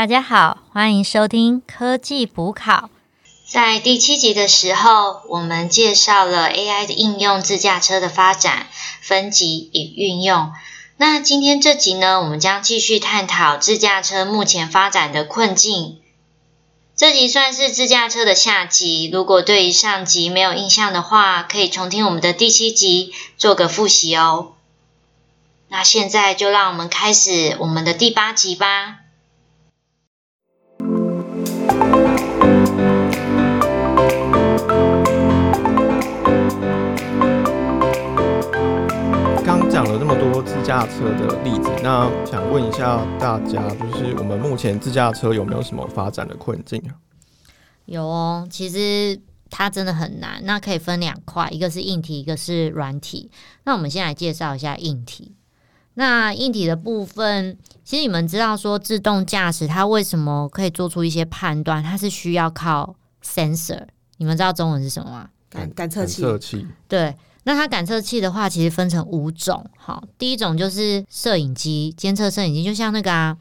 大家好，欢迎收听科技补考。在第七集的时候，我们介绍了 AI 的应用、自驾车的发展、分级与运用。那今天这集呢，我们将继续探讨自驾车目前发展的困境。这集算是自驾车的下集，如果对于上集没有印象的话，可以重听我们的第七集，做个复习哦。那现在就让我们开始我们的第八集吧。驾车的例子，那想问一下大家，就是我们目前自驾车有没有什么发展的困境啊？有哦，其实它真的很难。那可以分两块，一个是硬体，一个是软体。那我们先来介绍一下硬体。那硬体的部分，其实你们知道说自动驾驶它为什么可以做出一些判断？它是需要靠 sensor。你们知道中文是什么吗？感感测器，测器对，那它感测器的话，其实分成五种。好，第一种就是摄影机，监测摄影机，就像那个啊，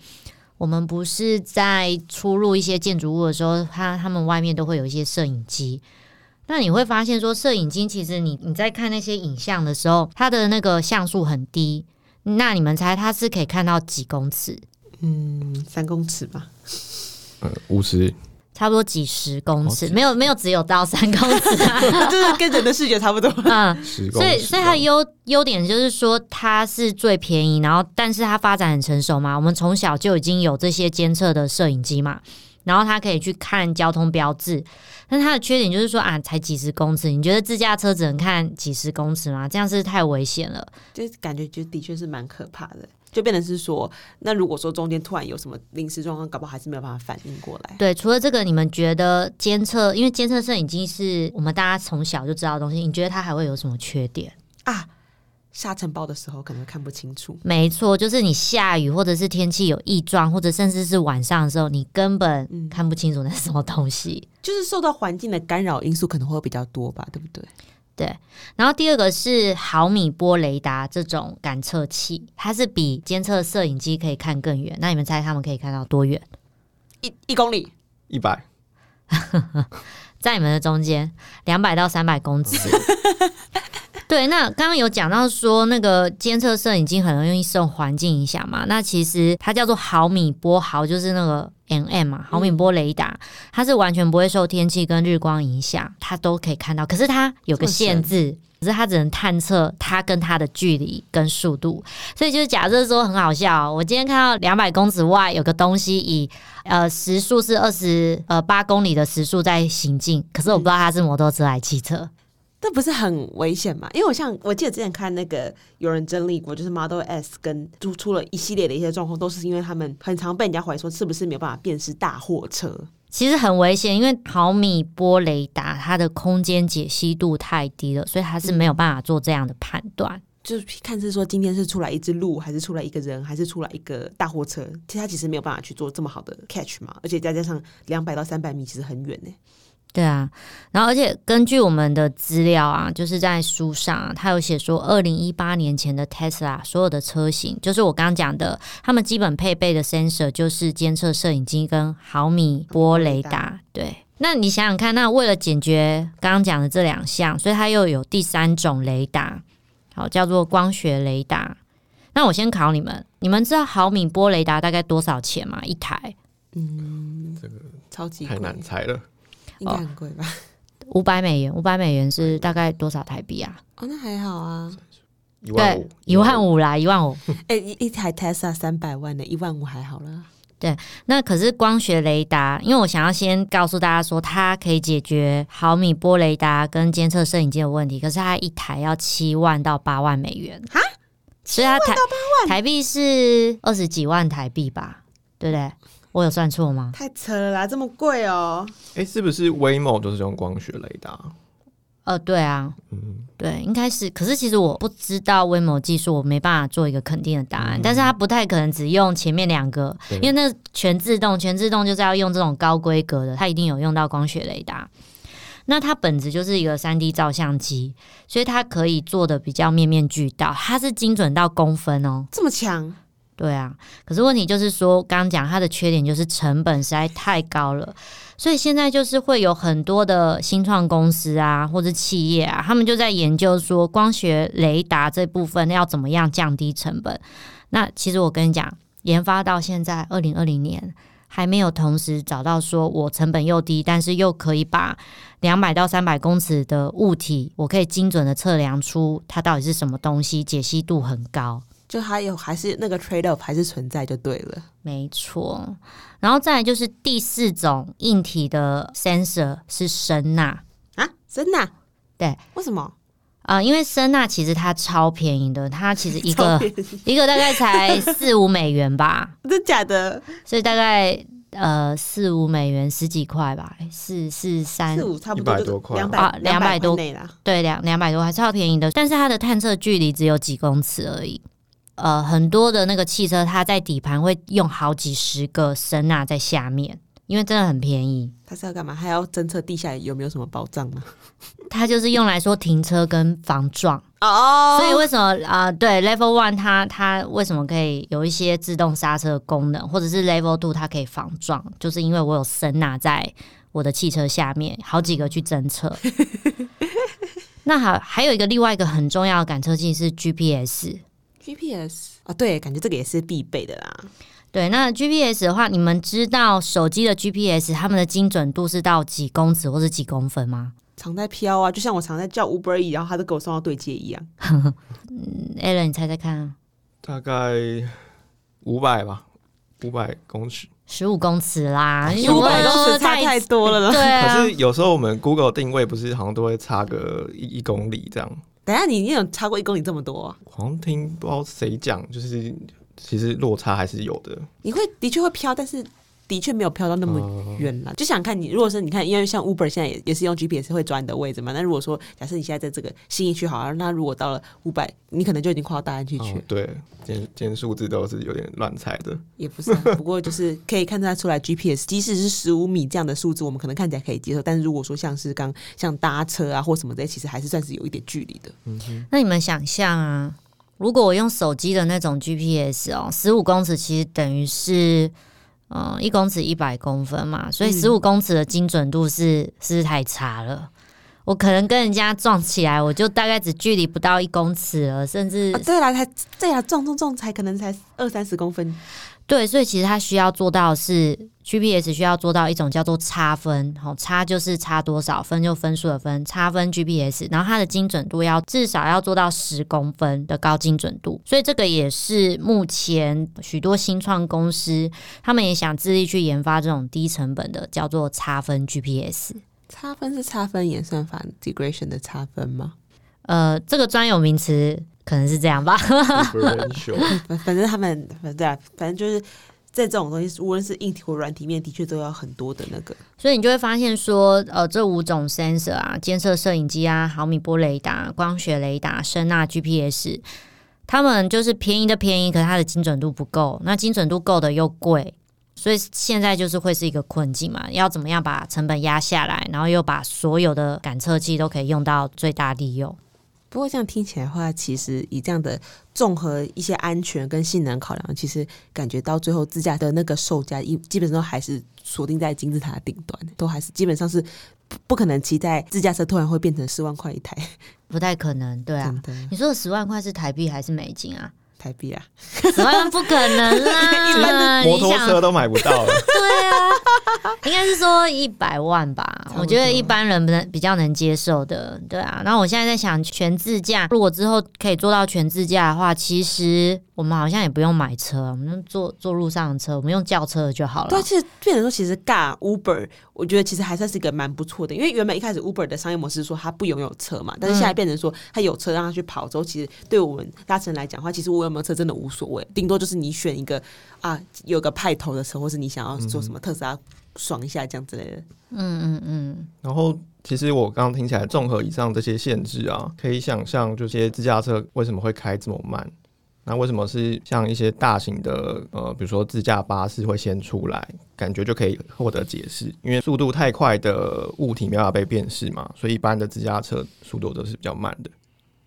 我们不是在出入一些建筑物的时候，它他们外面都会有一些摄影机。那你会发现说，摄影机其实你你在看那些影像的时候，它的那个像素很低。那你们猜它是可以看到几公尺？嗯，三公尺吧，呃，五十差不多几十公尺，没有没有只有到三公尺啊。就是跟人的视觉差不多。嗯，十公尺所以，所以它的优优点就是说它是最便宜，然后但是它发展很成熟嘛。我们从小就已经有这些监测的摄影机嘛，然后它可以去看交通标志。但它的缺点就是说啊，才几十公尺，你觉得自驾车只能看几十公尺吗？这样是太危险了。就是感觉就的确是蛮可怕的，就变成是说，那如果说中间突然有什么临时状况，搞不好还是没有办法反应过来。对，除了这个，你们觉得监测，因为监测摄影机是我们大家从小就知道的东西，你觉得它还会有什么缺点？啊，沙尘暴的时候可能看不清楚。没错，就是你下雨或者是天气有异状，或者甚至是晚上的时候，你根本嗯看不清楚那是什么东西。就是受到环境的干扰因素可能会比较多吧，对不对？对，然后第二个是毫米波雷达这种感测器，它是比监测摄影机可以看更远。那你们猜他们可以看到多远？一一公里，一百，在你们的中间，两百到三百公尺。对，那刚刚有讲到说，那个监测摄影机很容易受环境影响嘛。那其实它叫做毫米波，毫就是那个 mm 嘛，毫米波雷达，它是完全不会受天气跟日光影响，它都可以看到。可是它有个限制，可是它只能探测它跟它的距离跟速度。所以就是假设说很好笑哦、我今天看到两百公尺外有个东西以呃时速是二十呃八公里的时速在行进，可是我不知道它是摩托车还是汽车。那不是很危险吗？因为我像我记得之前看那个有人整理过，就是 Model S 跟出出了一系列的一些状况，都是因为他们很常被人家怀疑说是不是没有办法辨识大货车。其实很危险，因为毫米波雷达它的空间解析度太低了，所以它是没有办法做这样的判断。就是看是说今天是出来一只鹿，还是出来一个人，还是出来一个大货车，其实它其实没有办法去做这么好的 catch 嘛，而且再加上两百到三百米，其实很远呢。对啊，然后而且根据我们的资料啊，就是在书上啊，它有写说，二零一八年前的 Tesla 所有的车型，就是我刚刚讲的，他们基本配备的 sensor 就是监测摄影机跟毫米波雷达。对，那你想想看，那为了解决刚刚讲的这两项，所以它又有第三种雷达，好叫做光学雷达。那我先考你们，你们知道毫米波雷达大概多少钱吗？一台嗯，这个超级太难猜了。应该很贵吧？五百美元，五百美元是大概多少台币啊？哦，那还好啊。一万五，，一万五啦，一万五。哎、一一台 Tesla 三百万呢，一万五还好啦。那可是光学雷达，因为我想要先告诉大家说，它可以解决毫米波雷达跟监测摄影机的问题，可是它一台要七万到八万美元哈，所以它台台币是二十几万台币吧，对不对？我有算错吗？太扯了啦，这么贵哦、哎、是不是 Waymo 都是用光学雷达？呃，对啊，嗯，对，应该是。可是其实我不知道微某技术，我没办法做一个肯定的答案。但是它不太可能只用前面两个，因为那全自动，全自动就是要用这种高规格的，它一定有用到光学雷达。那它本质就是一个三 D 照相机，所以它可以做的比较面面俱到，它是精准到公分哦。这么强，对啊，可是问题就是说，刚刚讲它的缺点就是成本实在太高了，所以现在就是会有很多的新创公司啊，或者企业啊，他们就在研究说光学雷达这部分要怎么样降低成本。那其实我跟你讲，研发到现在二零二零年还没有同时找到说我成本又低，但是又可以把两百到三百公尺的物体，我可以精准的测量出它到底是什么东西，解析度很高。就还有还是那个 trade off 还是存在就对了。没错，然后再来就是第四种硬体的 sensor 是声呐啊，声呐？对，为什么？啊，因为声呐其实它超便宜的，它其实一个 一个大概才四五美元吧，真假的？所以大概呃四五美元十几块吧，四四三四五差不多100多块两啊百两百多。对两两百多还超便宜的，但是它的探测距离只有几公尺而已。呃，很多的那个汽车，它在底盘会用好几十个声呐在下面，因为真的很便宜。它是要干嘛？还要侦测地下有没有什么保障吗？它就是用来说停车跟防撞，哦所以为什么啊、呃对 Level One 它它为什么可以有一些自动刹车的功能，或者是 Level Two 它可以防撞，就是因为我有声呐在我的汽车下面，好几个去侦测。那好还有一个另外一个很重要的感测器是 GPS。GPS 啊，对，感觉这个也是必备的啦。对，那 GPS 的话，你们知道手机的 GPS 它们的精准度是到几公尺或是几公分吗？常在飘啊，就像我常在叫 Uber E，然后他都给我送到对接一样。嗯 a l a n 你猜猜看啊，大概五百吧，五百公尺。十五公尺啦，五百公尺差太太多了啦。对啊，可是有时候我们 Google 定位不是好像都会差个一一公里这样，等下你你有超过一公里这么多、啊，好像听不知道谁讲，就是其实落差还是有的。你会的确会飘，但是的确没有飘到那么哦远啦。就想看你，如果是你看，因为像 Uber 现在也也是用 GPS 会抓你的位置嘛。那如果说假设你现在在这个新一区好了，那如果到了五百，你可能就已经跨到大安区去了。哦对，今天今天数字都是有点乱猜的。也不是、啊，不过就是可以看得出来，GPS 即使是十五米这样的数字，我们可能看起来可以接受，但是如果说像是刚像搭车啊或什么的，其实还是算是有一点距离的。嗯那你们想象啊，如果我用手机的那种 GPS 哦，十五公尺其实等于是嗯一公尺一百公分嘛，所以十五公尺的精准度是是太差了。我可能跟人家撞起来，我就大概只距离不到一公尺了，甚至啊，对啦，才对啦，撞撞撞才可能才二三十公分。对，所以其实它需要做到是 GPS 需要做到一种叫做差分，好、差就是差多少，分就分数的分，差分 GPS，然后它的精准度要至少要做到十公分的高精准度，所以这个也是目前许多新创公司他们也想致力去研发这种低成本的叫做差分 GPS。差分是差分演算法 integration 的差分吗？呃，这个专有名词可能是这样吧。反反正他们反对啊，反正就是在这种东西，无论是硬体或软体面，的确都要很多的那个。所以你就会发现说，呃，这五种 sensor 啊，监测摄影机啊，毫米波雷达、光学雷达、声呐 GPS，他们就是便宜的便宜，可是它的精准度不够，那精准度够的又贵，所以现在就是会是一个困境嘛，要怎么样把成本压下来，然后又把所有的感测器都可以用到最大利用。不过这样听起来的话，其实以这样的综合一些安全跟性能考量，其实感觉到最后自驾的那个售价，一基本上都还是锁定在金字塔的顶端，都还是基本上是不不可能期待自驾车突然会变成四万块一台，不太可能，对啊。你说的十万块是台币还是美金啊？台币啊，十万不可能啦！一般摩托车都买不到了。对啊，应该是说一百万吧我觉得一般人能比较能接受的，对啊。然后我现在在想全自驾，如果之后可以做到全自驾的话，其实我们好像也不用买车，我们就坐坐路上的车，我们用轿车就好了对啊，。其实变成说，其实尬 Uber，我觉得其实还算是一个蛮不错的，因为原本一开始 Uber 的商业模式是说它不拥有车嘛，但是现在变成说它有车让它去跑之后，其实对我们搭乘来讲的话，其实我有没有车真的无所谓，顶多就是你选一个啊有个派头的车，或是你想要做什么特斯拉爽一下这样之类的。嗯嗯嗯，然后，其实我刚刚听起来，综合以上这些限制啊，可以想象这些自驾车为什么会开这么慢。那为什么是像一些大型的呃，比如说自驾巴士会先出来，感觉就可以获得解释？因为速度太快的物体没办法被辨识嘛，所以一般的自驾车速度都是比较慢的。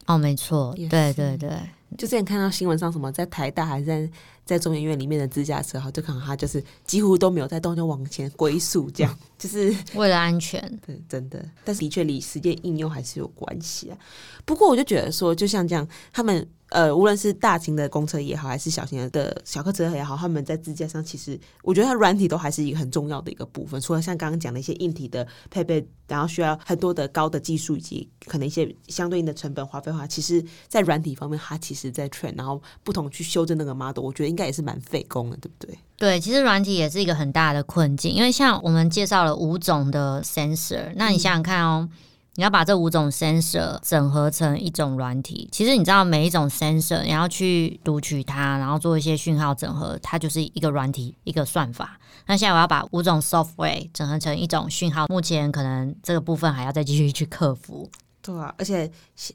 哦，没错，对对对。就之前看到新闻上什么在台大还是在在中研院里面的自驾车，哈，就看到它就是几乎都没有在动，就往前龟速这样，就是为了安全，对，真的。但是的确离实践应用还是有关系啊。不过我就觉得说，就像这样，他们。呃，无论是大型的公车也好，还是小型的小客车也好，他们在支架上，其实我觉得它软体都还是一个很重要的一个部分。除了像刚刚讲的一些硬体的配备，然后需要很多的高的技术以及可能一些相对应的成本花费的话，其实在软体方面，它其实在 train，然后不同去修正那个 model，我觉得应该也是蛮费工的，对不对？对，其实软体也是一个很大的困境，因为像我们介绍了五种的 sensor，那你想想看哦。你要把这五种 sensor 整合成一种软体，其实你知道每一种 sensor 你要去读取它，然后做一些讯号整合，它就是一个软体一个算法。那现在我要把五种 software 整合成一种讯号，目前可能这个部分还要再继续去克服。对啊，而且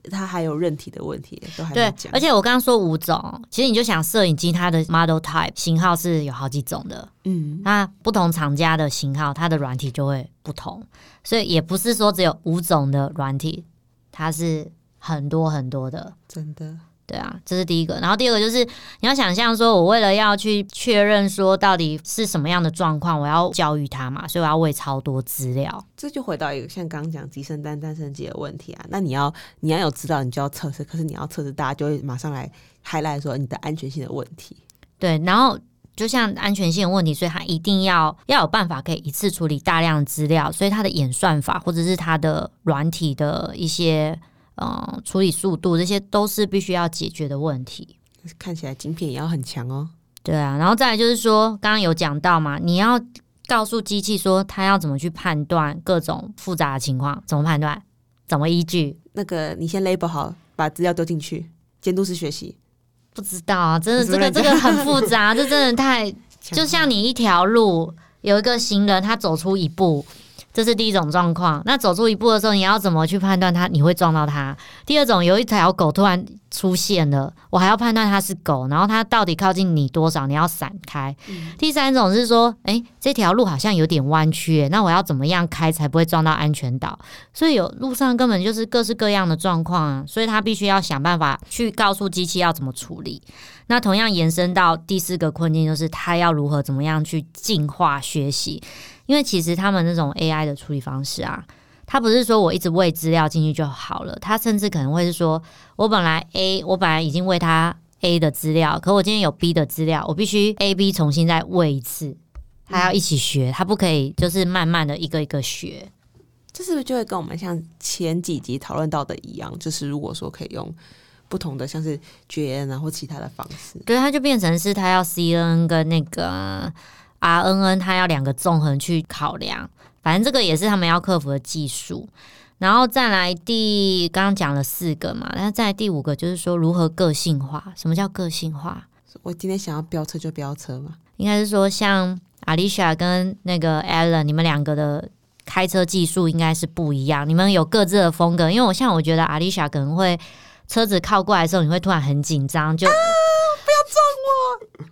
它还有韧体的问题，都还对。而且我刚刚说五种，其实你就想摄影机它的 model type 型号是有好几种的，嗯，那不同厂家的型号，它的软体就会不同，所以也不是说只有五种的软体，它是很多很多的，真的。对啊，这是第一个。然后第二个就是你要想象说，我为了要去确认说到底是什么样的状况，我要教育他嘛，所以我要喂超多资料。这就回到一个像刚刚讲鸡生蛋蛋生鸡的问题啊。那你要你要有知道，你就要测试。可是你要测试，大家就会马上来还来说你的安全性的问题。对，然后就像安全性的问题，所以他一定要要有办法可以一次处理大量资料，所以他的演算法或者是他的软体的一些。嗯，处理速度这些都是必须要解决的问题。看起来晶片也要很强哦。对啊，然后再来就是说，刚刚有讲到嘛，你要告诉机器说它要怎么去判断各种复杂的情况，怎么判断，怎么依据。那个你先 label 好，把资料丢进去，监督式学习。不知道啊，真的 这个这个很复杂，这真的太 就像你一条路有一个行人，他走出一步。这是第一种状况。那走出一步的时候，你要怎么去判断它？你会撞到它？第二种，有一条狗突然出现了，我还要判断它是狗，然后它到底靠近你多少？你要闪开。第三种是说，诶，这条路好像有点弯曲，那我要怎么样开才不会撞到安全岛？所以有路上根本就是各式各样的状况啊，所以他必须要想办法去告诉机器要怎么处理。那同样延伸到第四个困境，就是他要如何怎么样去进化学习。因为其实他们那种 AI 的处理方式啊，它不是说我一直喂资料进去就好了，他甚至可能会是说，我本来 A，我本来已经喂他 A 的资料，可我今天有 B 的资料，我必须 A、B 重新再喂一次，它要一起学，他不可以就是慢慢的一个一个学。这是不是就会跟我们像前几集讨论到的一样，就是如果说可以用不同的像是 GN 啊或其他的方式，对，它就变成是它要 CNN 跟那个。R N N 它要两个纵横去考量，反正这个也是他们要克服的技术。然后再来第刚刚讲了四个嘛，那再来第五个就是说如何个性化。什么叫个性化？我今天想要飙车就飙车嘛？应该是说像 Alicia 跟那个 Alan，你们两个的开车技术应该是不一样，你们有各自的风格。因为我像我觉得 Alicia 可能会车子靠过来的时候，你会突然很紧张，就。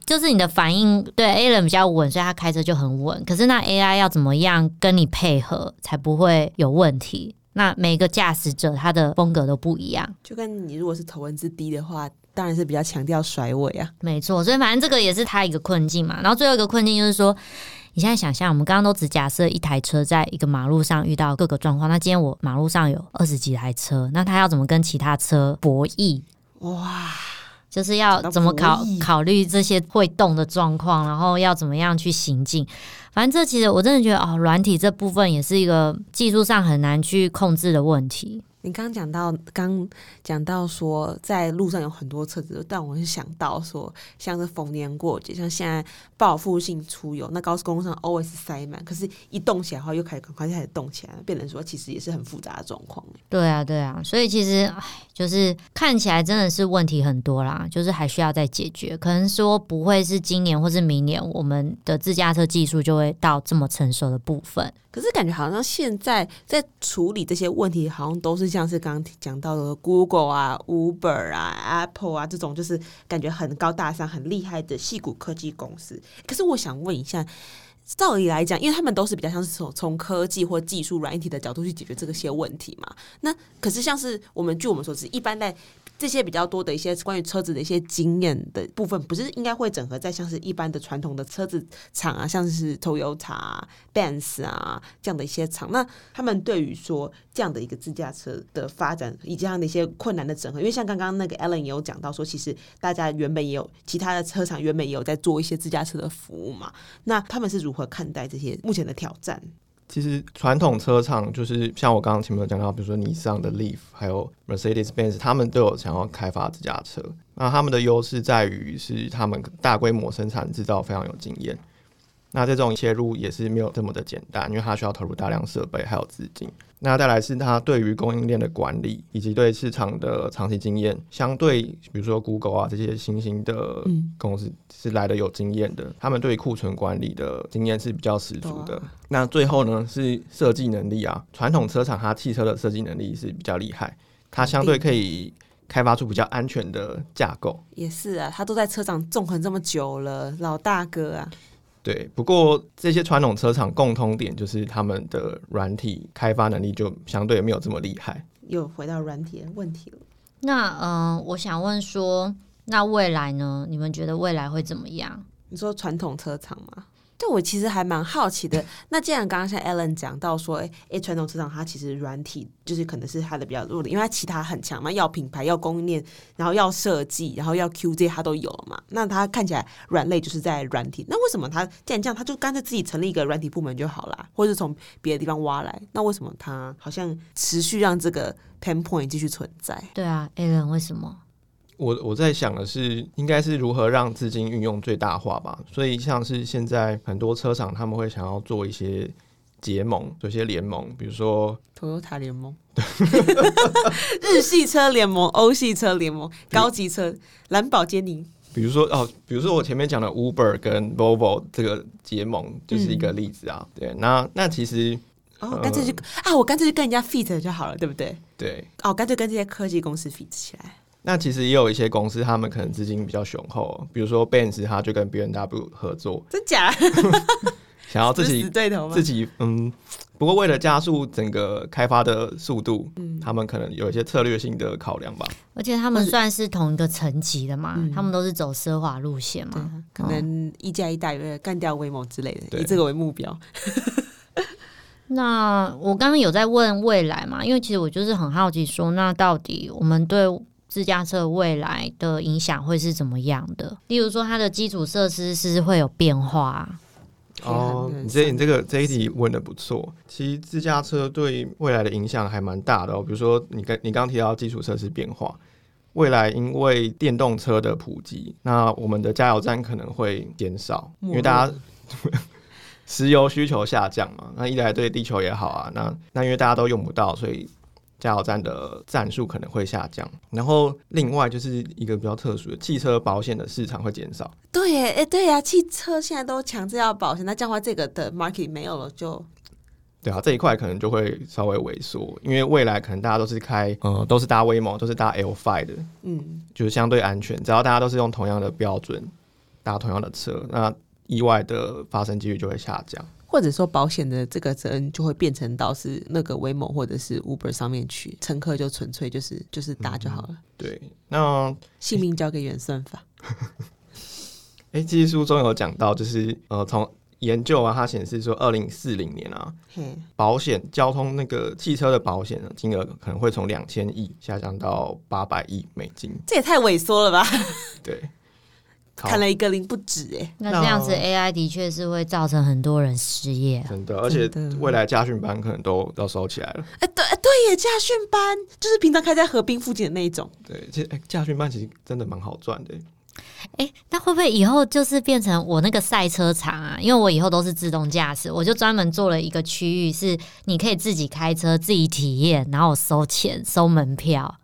就是你的反应对 A 人比较稳，所以他开车就很稳。可是那 AI 要怎么样跟你配合才不会有问题？那每个驾驶者他的风格都不一样。就跟你如果是头文字 D 的话，当然是比较强调甩尾啊。没错，所以反正这个也是他一个困境嘛。然后最后一个困境就是说，你现在想象，我们刚刚都只假设一台车在一个马路上遇到各个状况。那今天我马路上有二十几台车，那他要怎么跟其他车博弈？哇！就是要怎么考考虑这些会动的状况，然后要怎么样去行进。反正这其实我真的觉得哦，软体这部分也是一个技术上很难去控制的问题。你刚刚讲到，刚讲到说，在路上有很多车子，但我是想到说，像是逢年过节，像现在报复性出游，那高速公路上 always 塞满，可是一动起来的话，又开始赶快开始动起来，变成说其实也是很复杂的状况。对啊，对啊，所以其实唉，就是看起来真的是问题很多啦，就是还需要再解决。可能说不会是今年或是明年，我们的自驾车技术就会到这么成熟的部分。可是感觉好像现在在处理这些问题，好像都是像是刚刚讲到的 Google 啊、Uber 啊、Apple 啊这种，就是感觉很高大上、很厉害的细谷科技公司。可是我想问一下，照理来讲，因为他们都是比较像是从从科技或技术软体的角度去解决这个些问题嘛。那可是像是我们据我们所知，一般在这些比较多的一些关于车子的一些经验的部分，不是应该会整合在像是一般的传统的车子厂啊，像是 Toyota、啊、Benz 啊这样的一些厂。那他们对于说这样的一个自驾车的发展以及这样的一些困难的整合，因为像刚刚那个 Alan 也有讲到说，其实大家原本也有其他的车厂原本也有在做一些自驾车的服务嘛。那他们是如何看待这些目前的挑战？其实传统车厂就是像我刚刚前面有讲到，比如说尼桑的 Leaf，还有 Mercedes-Benz，他们都有想要开发自家车。那他们的优势在于是他们大规模生产制造非常有经验。那这种切入也是没有这么的简单，因为它需要投入大量设备还有资金。那再来是它对于供应链的管理以及对市场的长期经验，相对比如说 Google 啊这些新兴的公司是来的有经验的，他们对库存管理的经验是比较十足的。那最后呢是设计能力啊，传统车厂它汽车的设计能力是比较厉害，它相对可以开发出比较安全的架构。也是啊，他都在车厂纵横这么久了，老大哥啊。对，不过这些传统车厂共通点就是他们的软体开发能力就相对没有这么厉害。又回到软体的问题了。那嗯，我想问说，那未来呢？你们觉得未来会怎么样？你说传统车厂吗？对我其实还蛮好奇的。那既然刚刚像 Alan 讲到说，哎哎，传统车厂它其实软体就是可能是它的比较弱的，因为它其他很强嘛，要品牌、要供应链，然后要设计，然后要 QJ，它都有了嘛。那它看起来软肋就是在软体，那为什么它既然这样，它就干脆自己成立一个软体部门就好了，或者是从别的地方挖来？那为什么它好像持续让这个 pain point 继续存在？对啊，Alan 为什么？我我在想的是，应该是如何让资金运用最大化吧。所以像是现在很多车厂，他们会想要做一些结盟，做一些联盟，比如说 Toyota 联盟，日系车联盟、欧系车联盟、高级车蓝宝坚尼。比如说哦，比如说我前面讲的 Uber 跟 Volvo 这个结盟就是一个例子啊。对，那那其实哦，干脆就啊，我干脆就跟人家 fit 就好了，对不对？对，哦，干脆跟这些科技公司 fit 起来。那其实也有一些公司，他们可能资金比较雄厚，比如说 Benz，他就跟 B N W 合作，真假？想要自己死对头吗？自己嗯，不过为了加速整个开发的速度，嗯，他们可能有一些策略性的考量吧。而且他们算是同一个层级的嘛，他们都是走奢华路线嘛，可能一加一大于干掉威猛之类的，以这个为目标。那我刚刚有在问未来嘛，因为其实我就是很好奇，说那到底我们对。自驾车未来的影响会是怎么样的？例如说，它的基础设施是会有变化。哦，你这你这个这一题问的不错。其实自驾车对未来的影响还蛮大的哦。比如说，你刚你刚刚提到基础设施变化，未来因为电动车的普及，那我们的加油站可能会减少，因为大家 石油需求下降嘛。那一来对地球也好啊，那那因为大家都用不到，所以。加油站的站数可能会下降，然后另外就是一个比较特殊的汽车保险的市场会减少。对，哎，对呀，汽车现在都强制要保险，那这样的话，这个的 market 没有了，就对啊，这一块可能就会稍微萎缩，因为未来可能大家都是开，呃，都是搭威猛，都是搭 L five 的，嗯，就是相对安全，只要大家都是用同样的标准搭同样的车，那意外的发生几率就会下降。或者说保险的这个责任就会变成到是那个威猛或者是 Uber 上面去，乘客就纯粹就是就是打就好了。对，那性命交给原算法。哎，其实书中有讲到，就是呃，从研究啊，它显示说，二零四零年啊，保险交通那个汽车的保险的金额可能会从两千亿下降到八百亿美金。这也太萎缩了吧？对。砍了一个零不止哎，那这样子 AI 的确是会造成很多人失业，真的，而且未来家训班可能都要收起来了。哎，对对耶，家训班就是平常开在河滨附近的那一种。对，其实哎，家训班其实真的蛮好赚的。哎，那会不会以后就是变成我那个赛车场啊？因为我以后都是自动驾驶，我就专门做了一个区域，是你可以自己开车、自己体验，然后收钱、收门票。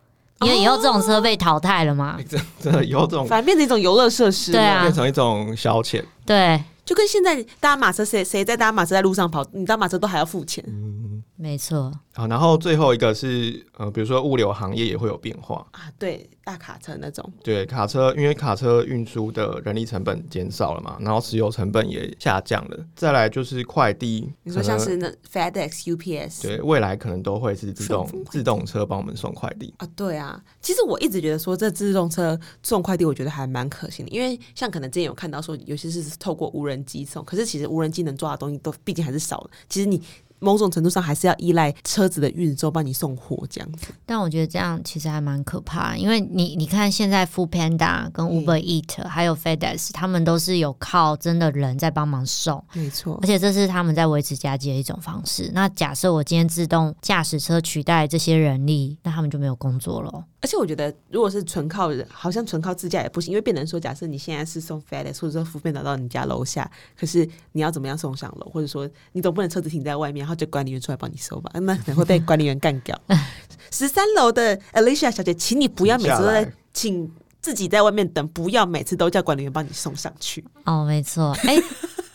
因为以后这种车被淘汰了嘛，真真的以后这种反而变成一种游乐设施，对啊，变成一种消遣，对，就跟现在搭马车，谁谁在搭马车在路上跑，你搭马车都还要付钱，嗯，没错，好，然后最后一个是呃，比如说物流行业也会有变化，啊，对，大卡车那种，对，卡车因为卡车运输的人力成本减少了嘛，然后石油成本也下降了。再来就是快递，你说像是那 FedEx、UPS，对未来可能都会是自动自动车帮我们送快递。啊，对啊，其实我一直觉得说这自动车送快递，我觉得还蛮可行的，因为像可能之前有看到说，有些是透过无人机送，可是其实无人机能抓的东西都毕竟还是少的。其实你某种程度上还是要依赖车子的运作帮你送货这样子。但我觉得这样其实还蛮可怕，因为你你看现在 Food Panda 跟 Uber Eat、还有 FedEx，他们都是有靠真的人在帮忙送，没错而，且这是他们在维持家计的一种方式。那假设我今天自动驾驶车取代这些人力，那他们就没有工作了。而且我觉得如果是纯靠人，好像纯靠自驾也不行，因为变成说，假设你现在是送 FedEx 或者说福便达到你家楼下，可是你要怎么样送上楼，或者说你总不能车子停在外面，然后就管理员出来帮你收吧？那可能会被管理员干掉。十三楼的 Alicia 小姐，请你不要每次都在请自己在外面等，不要每次都叫管理员帮你送上去。哦，没错。哎、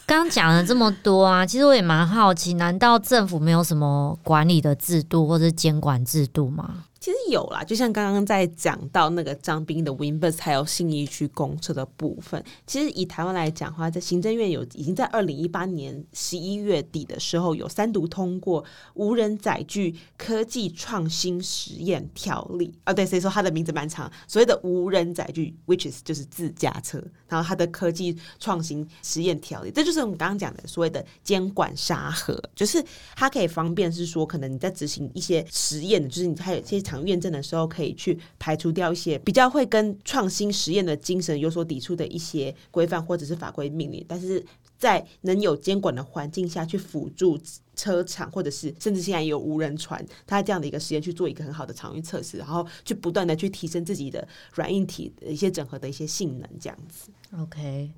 刚刚讲了这么多啊，其实我也蛮好奇，难道政府没有什么管理的制度或者监管制度吗？其实有啦，就像刚刚在讲到那个张斌的 Winbus 还有信义区公车的部分，其实以台湾来讲的话，在行政院有已经在二零一八年十一月底的时候有三读通过无人载具科技创新实验条例。啊，对，所以说它的名字蛮长，所谓的无人载具，which is 就是自驾车，然后它的科技创新实验条例，这就是我们刚刚讲的所谓的监管沙盒，就是它可以方便是说，可能你在执行一些实验的，就是你还有一些场验证的时候，可以去排除掉一些比较会跟创新实验的精神有所抵触的一些规范或者是法规命令，但是在能有监管的环境下去辅助。车厂或者是甚至现在有无人船，它这样的一个实验去做一个很好的场域测试，然后去不断的去提升自己的软硬体的一些整合的一些性能，这样子。OK，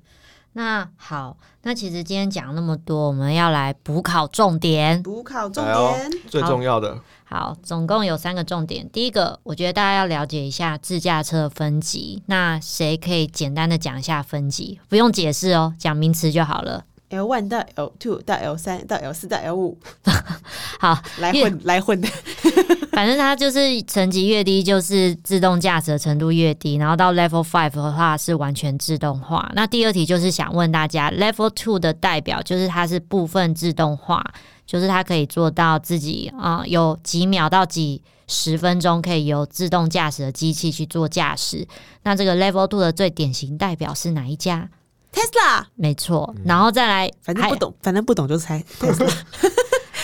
那好，那其实今天讲那么多，我们要来补考重点。补考重点，最重要的好，总共有三个重点。第一个，我觉得大家要了解一下自驾车的分级。那谁可以简单的讲一下分级？不用解释哦，讲名词就好了。L one 到 L two 到 L 三到 L 四到 L 五，好，来混来混的。反正它就是层级越低，就是自动驾驶的程度越低，然后到 Level Five 的话是完全自动化。那第二题就是想问大家，Level Two 的代表就是它是部分自动化，就是它可以做到自己啊、有几秒到几十分钟可以由自动驾驶的机器去做驾驶。那这个 Level Two 的最典型代表是哪一家？Tesla，没错，然后再来，反正不懂，反正不懂就猜 Tesla。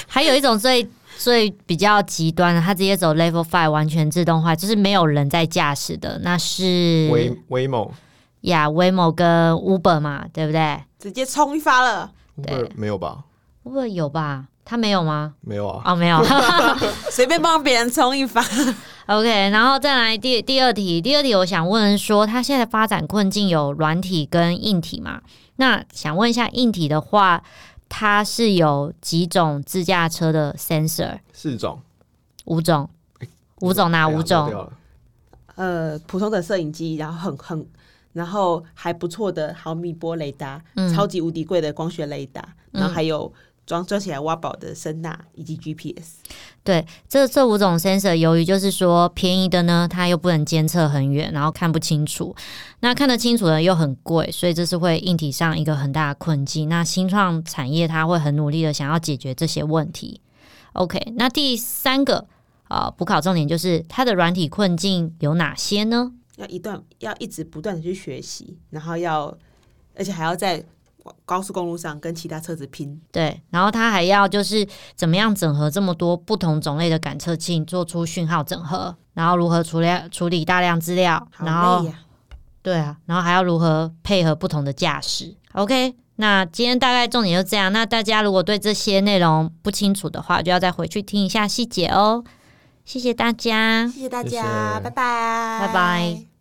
还有一种最最比较极端的，它直接走 Level Five 完全自动化，就是没有人在驾驶的，那是威威某呀 Waymo 跟 Uber 嘛，对不对直接冲一发了，对 Uber 没有吧？？Uber 有吧？它没有吗？没有啊。哦，没有。随便帮别人冲一发。OK，然后再来第第二题，第二题我想问说，他现在发展困境有软体跟硬体嘛？那想问一下，硬体的话，它是有几种自驾车的 sensor？四种，五种，五种哪五种呃，普通的摄影机，然后很很，然后还不错的毫米波雷达，嗯超级无敌贵的光学雷达，然后嗯还有装装起来挖宝的声呐以及 GPS。对，这这五种 sensor，由于就是说便宜的呢，它又不能监测很远，然后看不清楚；那看得清楚的又很贵，所以这是会硬体上一个很大的困境。那新创产业它会很努力的想要解决这些问题。OK，那第三个啊、呃补考重点就是它的软体困境有哪些呢？要一段要一直不断的去学习，然后要而且还要在高速公路上跟其他车子拼。对，然后它还要就是怎么样整合这么多不同种类的感测器，做出讯号整合，然后如何处理处理大量资料，好然后、对啊，然后还要如何配合不同的驾驶？OK，那今天大概重点就这样。那大家如果对这些内容不清楚的话，就要再回去听一下细节哦。谢谢大家。谢谢大谢家，谢拜拜，拜拜。